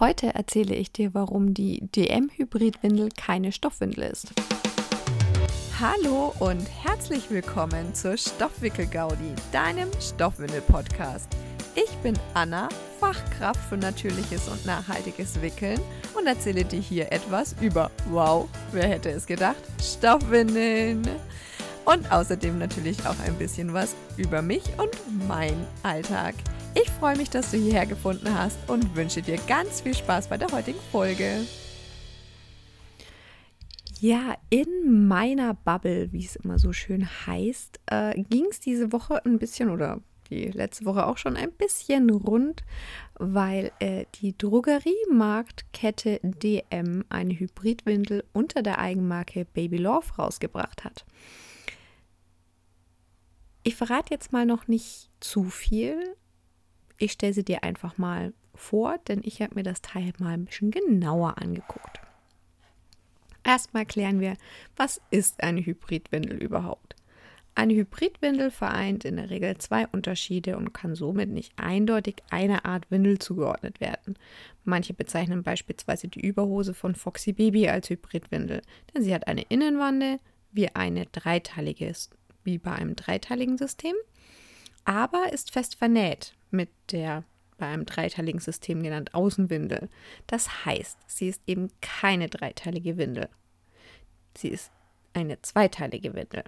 Heute erzähle ich dir, warum die DM-Hybridwindel keine Stoffwindel ist. Hallo und herzlich willkommen zur Stoffwickel-Gaudi, deinem Stoffwindel-Podcast. Ich bin Anna, Fachkraft für natürliches und nachhaltiges Wickeln und erzähle dir hier etwas über, wow, wer hätte es gedacht, Stoffwindeln. Und außerdem natürlich auch ein bisschen was über mich und mein Alltag. Ich freue mich, dass du hierher gefunden hast und wünsche dir ganz viel Spaß bei der heutigen Folge. Ja, in meiner Bubble, wie es immer so schön heißt, äh, ging es diese Woche ein bisschen oder die letzte Woche auch schon ein bisschen rund, weil äh, die Drogeriemarktkette DM eine Hybridwindel unter der Eigenmarke Baby Love rausgebracht hat. Ich verrate jetzt mal noch nicht zu viel. Ich stelle sie dir einfach mal vor, denn ich habe mir das Teil mal ein bisschen genauer angeguckt. Erstmal klären wir, was ist eine Hybridwindel überhaupt? Eine Hybridwindel vereint in der Regel zwei Unterschiede und kann somit nicht eindeutig einer Art Windel zugeordnet werden. Manche bezeichnen beispielsweise die Überhose von Foxy Baby als Hybridwindel, denn sie hat eine Innenwande wie eine dreiteilige, wie bei einem dreiteiligen System, aber ist fest vernäht mit der bei einem dreiteiligen System genannt Außenwindel. Das heißt, sie ist eben keine dreiteilige Windel. Sie ist eine zweiteilige Windel.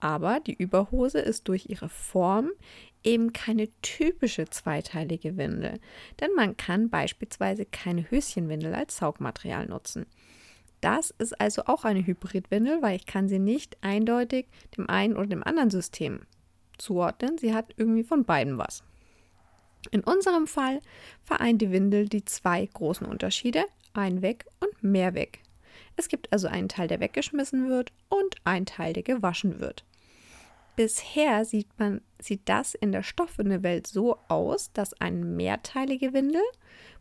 Aber die Überhose ist durch ihre Form eben keine typische zweiteilige Windel, denn man kann beispielsweise keine Höschenwindel als Saugmaterial nutzen. Das ist also auch eine Hybridwindel, weil ich kann sie nicht eindeutig dem einen oder dem anderen System zuordnen. Sie hat irgendwie von beiden was. In unserem Fall vereint die Windel die zwei großen Unterschiede, Einweg und Mehrweg. Es gibt also einen Teil, der weggeschmissen wird und einen Teil, der gewaschen wird. Bisher sieht man, sieht das in der Stoffwindelwelt so aus, dass eine mehrteilige Windel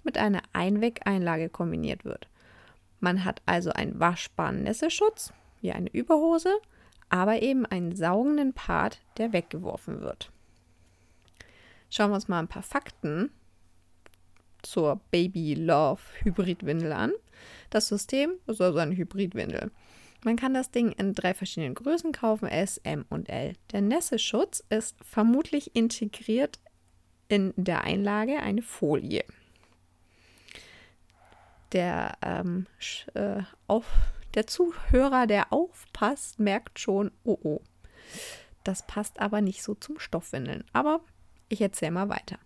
mit einer Einwegeinlage kombiniert wird. Man hat also einen waschbaren Nässeschutz, wie eine Überhose, aber eben einen saugenden Part, der weggeworfen wird. Schauen wir uns mal ein paar Fakten zur Baby Love Hybridwindel an. Das System ist also eine Hybridwindel. Man kann das Ding in drei verschiedenen Größen kaufen, S, M und L. Der Nässeschutz ist vermutlich integriert in der Einlage eine Folie. Der, ähm, äh, auf, der Zuhörer, der aufpasst, merkt schon, oh oh. Das passt aber nicht so zum Stoffwindeln. Aber ich erzähle mal weiter.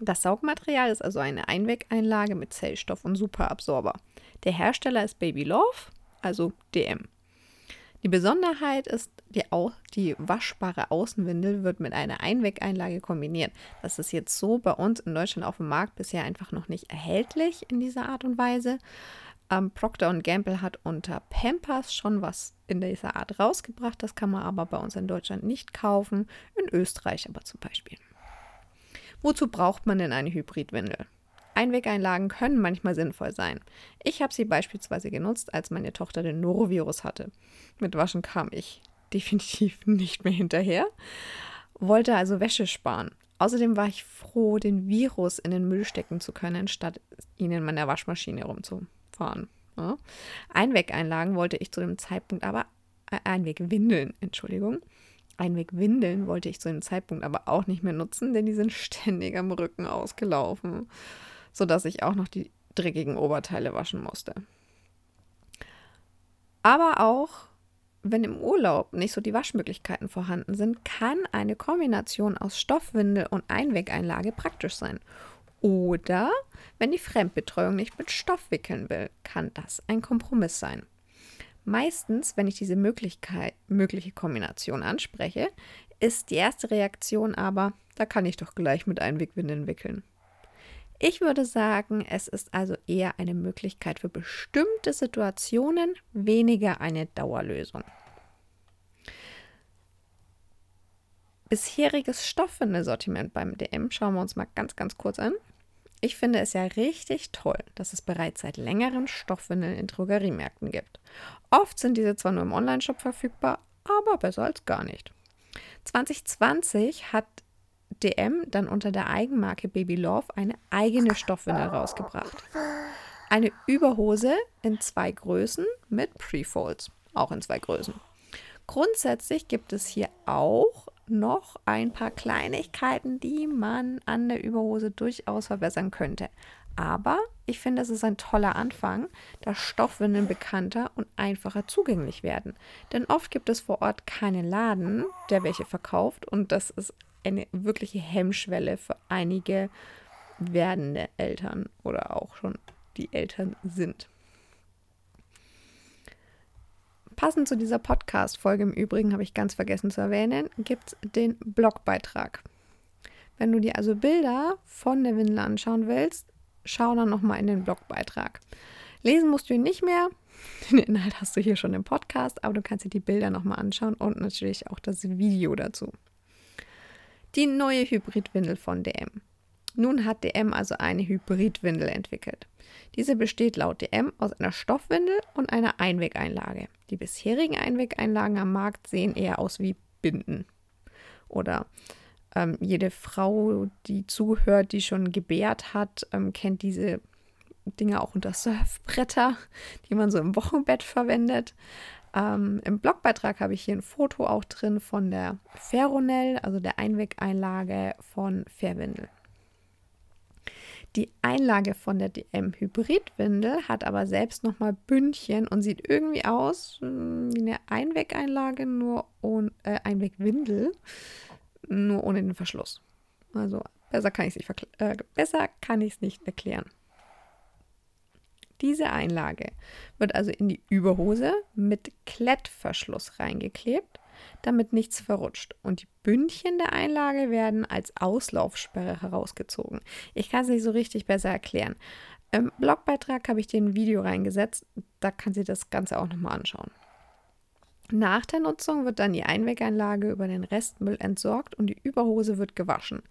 Das Saugmaterial ist also eine Einwegeinlage mit Zellstoff und Superabsorber. Der Hersteller ist Baby Love also DM. Die Besonderheit ist, die, die, waschbare Außenwindel wird mit einer Einwegeinlage kombiniert. Das ist jetzt so bei uns in Deutschland auf dem Markt bisher einfach noch nicht erhältlich in dieser Art und Weise. Ähm, Procter Gamble hat unter Pampers schon was in dieser Art rausgebracht. Das kann man aber bei uns in Deutschland nicht kaufen. In Österreich aber zum Beispiel. Wozu braucht man denn eine Hybridwindel? Einwegeinlagen können manchmal sinnvoll sein. Ich habe sie beispielsweise genutzt, als meine Tochter den Norovirus hatte. Mit Waschen kam ich definitiv nicht mehr hinterher, wollte also Wäsche sparen. Außerdem war ich froh, den Virus in den Müll stecken zu können, statt ihn in meiner Waschmaschine rumzufahren. Ja. Einwegeinlagen wollte ich zu dem Zeitpunkt aber, äh, Einwegwindeln, Entschuldigung, Einwegwindeln wollte ich zu dem Zeitpunkt aber auch nicht mehr nutzen, denn die sind ständig am Rücken ausgelaufen sodass ich auch noch die dreckigen Oberteile waschen musste. Aber auch wenn im Urlaub nicht so die Waschmöglichkeiten vorhanden sind, kann eine Kombination aus Stoffwindel und Einwegeinlage praktisch sein. Oder wenn die Fremdbetreuung nicht mit Stoff wickeln will, kann das ein Kompromiss sein. Meistens, wenn ich diese Möglichkeit, mögliche Kombination anspreche, ist die erste Reaktion aber, da kann ich doch gleich mit Einwegwindeln wickeln. Ich würde sagen, es ist also eher eine Möglichkeit für bestimmte Situationen, weniger eine Dauerlösung. Bisheriges Stoffwindelsortiment beim DM schauen wir uns mal ganz, ganz kurz an. Ich finde es ja richtig toll, dass es bereits seit längerem Stoffwindeln in Drogeriemärkten gibt. Oft sind diese zwar nur im Onlineshop verfügbar, aber besser als gar nicht. 2020 hat DM dann unter der Eigenmarke Baby Love eine eigene Stoffwindel rausgebracht. Eine Überhose in zwei Größen mit Prefolds, auch in zwei Größen. Grundsätzlich gibt es hier auch noch ein paar Kleinigkeiten, die man an der Überhose durchaus verbessern könnte. Aber ich finde, es ist ein toller Anfang, da Stoffwindeln bekannter und einfacher zugänglich werden. Denn oft gibt es vor Ort keinen Laden, der welche verkauft und das ist eine wirkliche Hemmschwelle für einige werdende Eltern oder auch schon die Eltern sind. Passend zu dieser Podcast-Folge im Übrigen, habe ich ganz vergessen zu erwähnen, gibt es den Blogbeitrag. Wenn du dir also Bilder von der Windel anschauen willst, schau dann nochmal in den Blogbeitrag. Lesen musst du ihn nicht mehr. Den Inhalt hast du hier schon im Podcast, aber du kannst dir die Bilder nochmal anschauen und natürlich auch das Video dazu. Die neue Hybridwindel von DM. Nun hat DM also eine Hybridwindel entwickelt. Diese besteht laut DM aus einer Stoffwindel und einer Einwegeinlage. Die bisherigen Einwegeinlagen am Markt sehen eher aus wie Binden oder ähm, jede Frau, die zuhört, die schon gebärt hat, ähm, kennt diese Dinge auch unter Surfbretter, die man so im Wochenbett verwendet. Ähm, Im Blogbeitrag habe ich hier ein Foto auch drin von der Ferronell, also der Einwegeinlage von Fairwindel. Die Einlage von der DM Hybridwindel hat aber selbst nochmal Bündchen und sieht irgendwie aus hm, wie eine Einwegeinlage, nur ohne äh, Einwegwindel nur ohne den Verschluss. Also besser kann ich es nicht, äh, besser kann ich es nicht erklären. Diese Einlage wird also in die Überhose mit Klettverschluss reingeklebt, damit nichts verrutscht. Und die Bündchen der Einlage werden als Auslaufsperre herausgezogen. Ich kann es nicht so richtig besser erklären. Im Blogbeitrag habe ich dir ein Video reingesetzt, da kann sie das Ganze auch nochmal anschauen. Nach der Nutzung wird dann die Einwegeinlage über den Restmüll entsorgt und die Überhose wird gewaschen.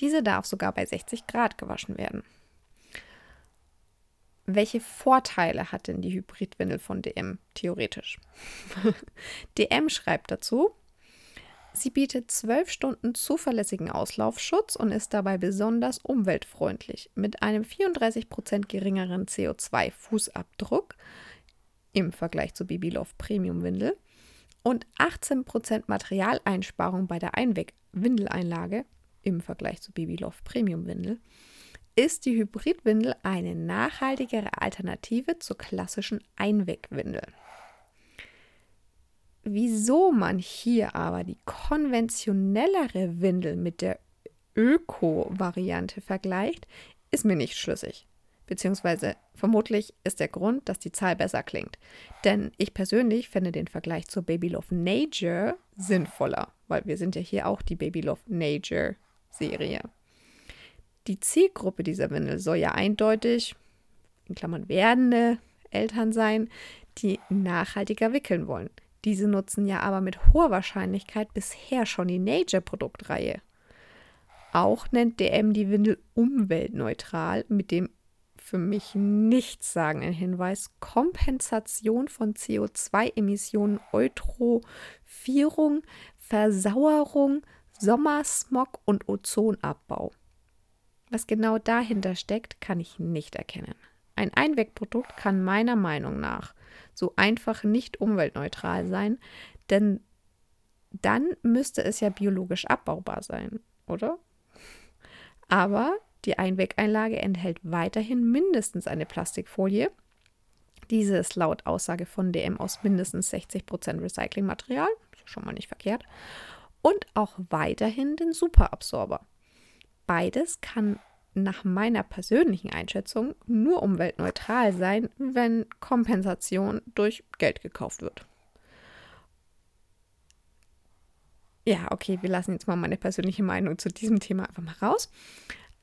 Diese darf sogar bei 60 Grad gewaschen werden. Welche Vorteile hat denn die Hybridwindel von DM theoretisch? DM schreibt dazu, sie bietet 12 Stunden zuverlässigen Auslaufschutz und ist dabei besonders umweltfreundlich mit einem 34% geringeren CO2-Fußabdruck im Vergleich zur Babylove Premium Windel und 18% Materialeinsparung bei der Einweg-Windeleinlage im Vergleich zu Babylove Premium Windel, ist die Hybridwindel eine nachhaltigere Alternative zur klassischen Einwegwindel. Wieso man hier aber die konventionellere Windel mit der Öko-Variante vergleicht, ist mir nicht schlüssig. Beziehungsweise vermutlich ist der Grund, dass die Zahl besser klingt. Denn ich persönlich fände den Vergleich zur Baby Love Nature sinnvoller, weil wir sind ja hier auch die Baby Love Nature Serie. Die Zielgruppe dieser Windel soll ja eindeutig, in Klammern werdende Eltern sein, die nachhaltiger wickeln wollen. Diese nutzen ja aber mit hoher Wahrscheinlichkeit bisher schon die Nature-Produktreihe. Auch nennt DM die Windel umweltneutral mit dem für mich nichtssagenden Hinweis Kompensation von CO2-Emissionen, Eutrophierung, Versauerung, Sommersmog und Ozonabbau. Was genau dahinter steckt, kann ich nicht erkennen. Ein Einwegprodukt kann meiner Meinung nach so einfach nicht umweltneutral sein, denn dann müsste es ja biologisch abbaubar sein, oder? Aber die Einwegeinlage enthält weiterhin mindestens eine Plastikfolie. Diese ist laut Aussage von DM aus mindestens 60% Recyclingmaterial, schon mal nicht verkehrt, und auch weiterhin den Superabsorber. Beides kann nach meiner persönlichen Einschätzung nur umweltneutral sein, wenn Kompensation durch Geld gekauft wird. Ja, okay, wir lassen jetzt mal meine persönliche Meinung zu diesem Thema einfach mal raus.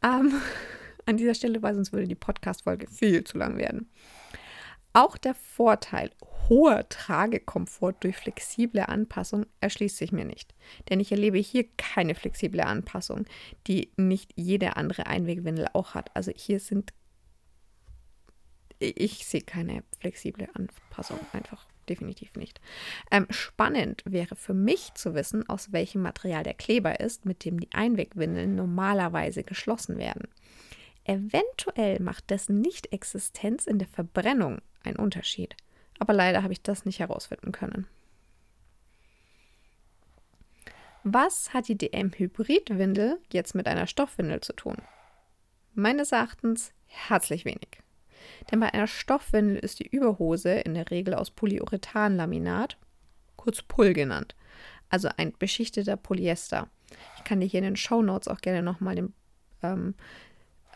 Ähm, an dieser Stelle, weil sonst würde die Podcast-Folge viel zu lang werden. Auch der Vorteil hoher Tragekomfort durch flexible Anpassung erschließt sich mir nicht. Denn ich erlebe hier keine flexible Anpassung, die nicht jede andere Einwegwindel auch hat. Also hier sind ich sehe keine flexible Anpassung einfach definitiv nicht. Ähm, spannend wäre für mich zu wissen, aus welchem Material der Kleber ist, mit dem die Einwegwindeln normalerweise geschlossen werden. Eventuell macht dessen Nicht-Existenz in der Verbrennung einen Unterschied. Aber leider habe ich das nicht herausfinden können. Was hat die DM-Hybrid-Windel jetzt mit einer Stoffwindel zu tun? Meines Erachtens herzlich wenig. Denn bei einer Stoffwindel ist die Überhose in der Regel aus Polyurethanlaminat, kurz Pull genannt, also ein beschichteter Polyester. Ich kann dir hier in den Show Notes auch gerne nochmal ähm,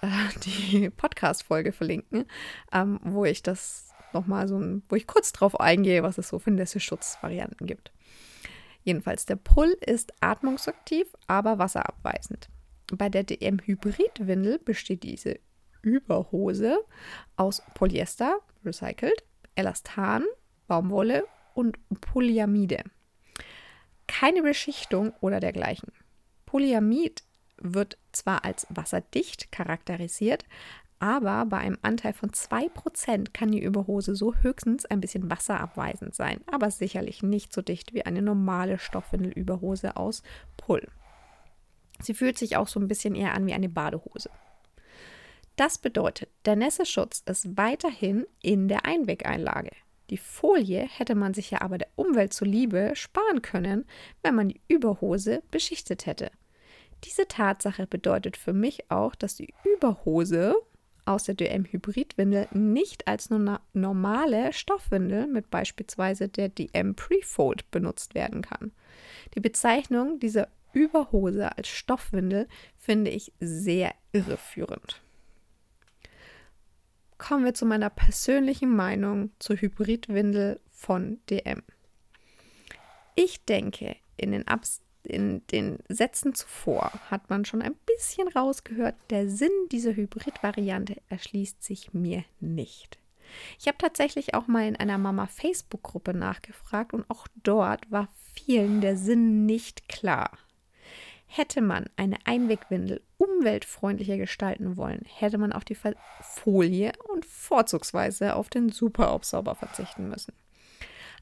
äh, die Podcast-Folge verlinken, ähm, wo ich das nochmal so, ein, wo ich kurz drauf eingehe, was es so für Nässe-Schutzvarianten gibt. Jedenfalls, der Pull ist atmungsaktiv, aber wasserabweisend. Bei der DM-Hybrid-Windel besteht diese Überhose aus Polyester, recycelt, Elastan, Baumwolle und Polyamide. Keine Beschichtung oder dergleichen. Polyamid wird zwar als wasserdicht charakterisiert, aber bei einem Anteil von 2% kann die Überhose so höchstens ein bisschen wasserabweisend sein, aber sicherlich nicht so dicht wie eine normale Stoffwindelüberhose aus Pull. Sie fühlt sich auch so ein bisschen eher an wie eine Badehose. Das bedeutet, der Nässeschutz ist weiterhin in der Einwegeinlage. Die Folie hätte man sich ja aber der Umwelt zuliebe sparen können, wenn man die Überhose beschichtet hätte. Diese Tatsache bedeutet für mich auch, dass die Überhose aus der DM-Hybridwindel nicht als normale Stoffwindel mit beispielsweise der DM Prefold benutzt werden kann. Die Bezeichnung dieser Überhose als Stoffwindel finde ich sehr irreführend kommen wir zu meiner persönlichen Meinung zur Hybridwindel von DM. Ich denke, in den, Abs in den Sätzen zuvor hat man schon ein bisschen rausgehört, der Sinn dieser Hybrid-Variante erschließt sich mir nicht. Ich habe tatsächlich auch mal in einer Mama-Facebook-Gruppe nachgefragt und auch dort war vielen der Sinn nicht klar. Hätte man eine Einwegwindel umweltfreundlicher gestalten wollen, hätte man auf die Folie und vorzugsweise auf den Superaufsauber verzichten müssen.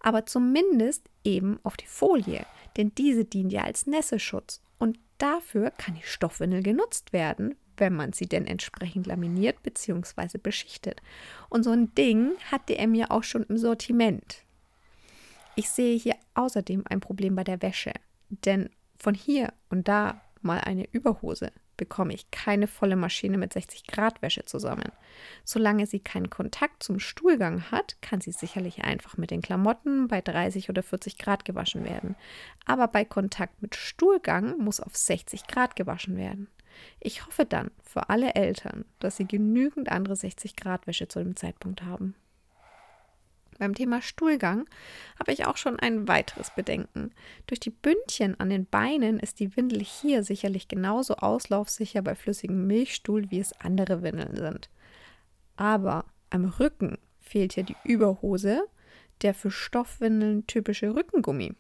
Aber zumindest eben auf die Folie, denn diese dient ja als Nässeschutz und dafür kann die Stoffwindel genutzt werden, wenn man sie denn entsprechend laminiert bzw. beschichtet. Und so ein Ding hat DM ja auch schon im Sortiment. Ich sehe hier außerdem ein Problem bei der Wäsche, denn von hier und da mal eine Überhose bekomme ich keine volle Maschine mit 60 Grad Wäsche zusammen. Solange sie keinen Kontakt zum Stuhlgang hat, kann sie sicherlich einfach mit den Klamotten bei 30 oder 40 Grad gewaschen werden. Aber bei Kontakt mit Stuhlgang muss auf 60 Grad gewaschen werden. Ich hoffe dann für alle Eltern, dass sie genügend andere 60 Grad Wäsche zu dem Zeitpunkt haben. Beim Thema Stuhlgang habe ich auch schon ein weiteres Bedenken. Durch die Bündchen an den Beinen ist die Windel hier sicherlich genauso auslaufsicher bei flüssigem Milchstuhl, wie es andere Windeln sind. Aber am Rücken fehlt hier die Überhose, der für Stoffwindeln typische Rückengummi.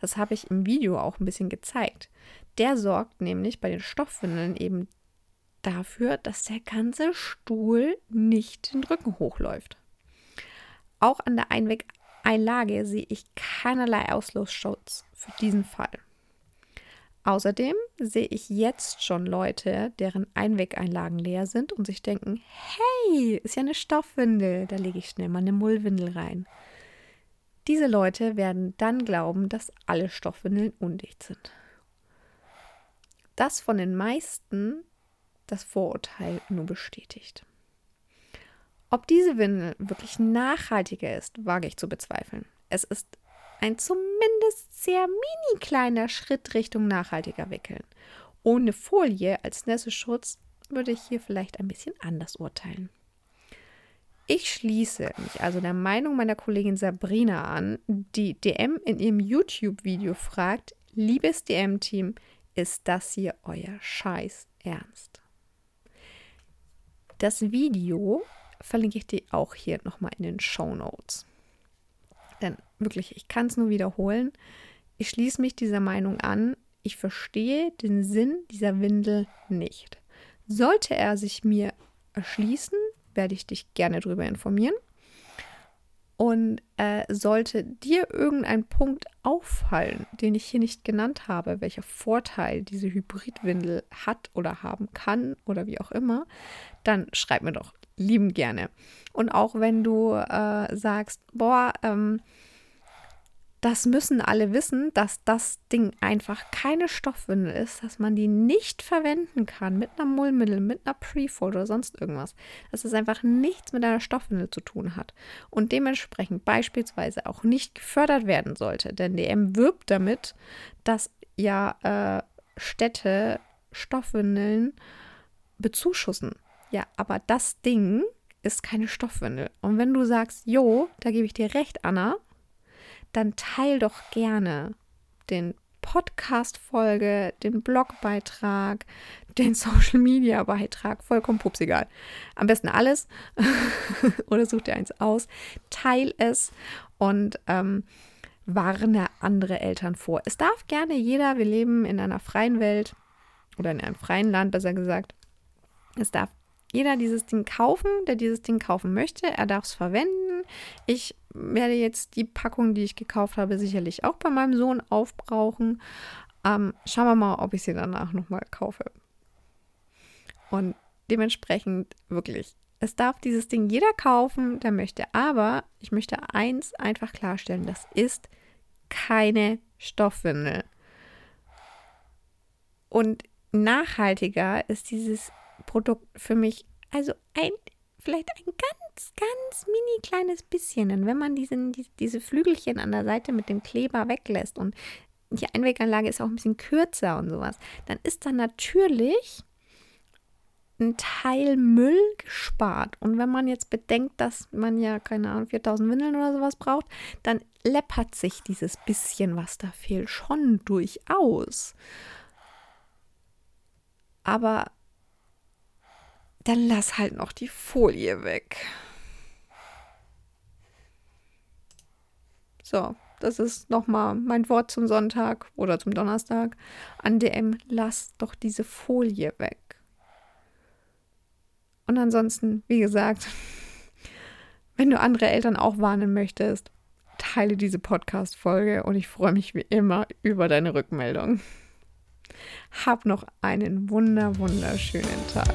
Das habe ich im Video auch ein bisschen gezeigt. Der sorgt nämlich bei den Stoffwindeln eben dafür, dass der ganze Stuhl nicht den Rücken hochläuft. Auch an der Einwegeinlage sehe ich keinerlei Auslösschutz für diesen Fall. Außerdem sehe ich jetzt schon Leute, deren Einwegeinlagen leer sind und sich denken, hey, ist ja eine Stoffwindel, da lege ich schnell mal eine Mullwindel rein. Diese Leute werden dann glauben, dass alle Stoffwindeln undicht sind. Das von den meisten das Vorurteil nur bestätigt. Ob diese Windel wirklich nachhaltiger ist, wage ich zu bezweifeln. Es ist ein zumindest sehr mini kleiner Schritt Richtung nachhaltiger Wickeln. Ohne Folie als Nässeschutz würde ich hier vielleicht ein bisschen anders urteilen. Ich schließe mich also der Meinung meiner Kollegin Sabrina an, die DM in ihrem YouTube-Video fragt, liebes DM-Team, ist das hier euer Scheiß Ernst? Das Video verlinke ich dir auch hier nochmal in den Show Notes. Denn wirklich, ich kann es nur wiederholen. Ich schließe mich dieser Meinung an. Ich verstehe den Sinn dieser Windel nicht. Sollte er sich mir erschließen, werde ich dich gerne darüber informieren. Und äh, sollte dir irgendein Punkt auffallen, den ich hier nicht genannt habe, welcher Vorteil diese Hybridwindel hat oder haben kann oder wie auch immer, dann schreib mir doch lieben gerne. Und auch wenn du äh, sagst, boah, ähm, das müssen alle wissen, dass das Ding einfach keine Stoffwindel ist, dass man die nicht verwenden kann mit einer Mullmittel, mit einer Prefold oder sonst irgendwas. Dass es einfach nichts mit einer Stoffwindel zu tun hat und dementsprechend beispielsweise auch nicht gefördert werden sollte. Denn DM wirbt damit, dass ja äh, Städte Stoffwindeln bezuschussen. Ja, aber das Ding ist keine Stoffwindel. Und wenn du sagst, jo, da gebe ich dir recht, Anna, dann teil doch gerne den Podcast-Folge, den Blogbeitrag, den Social-Media-Beitrag, vollkommen pupsegal. Am besten alles oder such dir eins aus, teil es und ähm, warne andere Eltern vor. Es darf gerne jeder, wir leben in einer freien Welt oder in einem freien Land, besser gesagt, es darf jeder dieses Ding kaufen, der dieses Ding kaufen möchte. Er darf es verwenden. Ich werde jetzt die Packung, die ich gekauft habe, sicherlich auch bei meinem Sohn aufbrauchen. Ähm, schauen wir mal, ob ich sie danach nochmal kaufe. Und dementsprechend wirklich, es darf dieses Ding jeder kaufen, der möchte. Aber ich möchte eins einfach klarstellen: Das ist keine Stoffwindel. Und nachhaltiger ist dieses Produkt für mich also ein vielleicht ein ganz, ganz mini kleines bisschen. Denn wenn man diesen, die, diese Flügelchen an der Seite mit dem Kleber weglässt und die Einweganlage ist auch ein bisschen kürzer und sowas, dann ist da natürlich ein Teil Müll gespart. Und wenn man jetzt bedenkt, dass man ja, keine Ahnung, 4000 Windeln oder sowas braucht, dann läppert sich dieses bisschen, was da fehlt, schon durchaus. Aber dann lass halt noch die Folie weg. So, das ist nochmal mein Wort zum Sonntag oder zum Donnerstag. An DM, lass doch diese Folie weg. Und ansonsten, wie gesagt, wenn du andere Eltern auch warnen möchtest, teile diese Podcast-Folge und ich freue mich wie immer über deine Rückmeldung. Hab noch einen wunder, wunderschönen Tag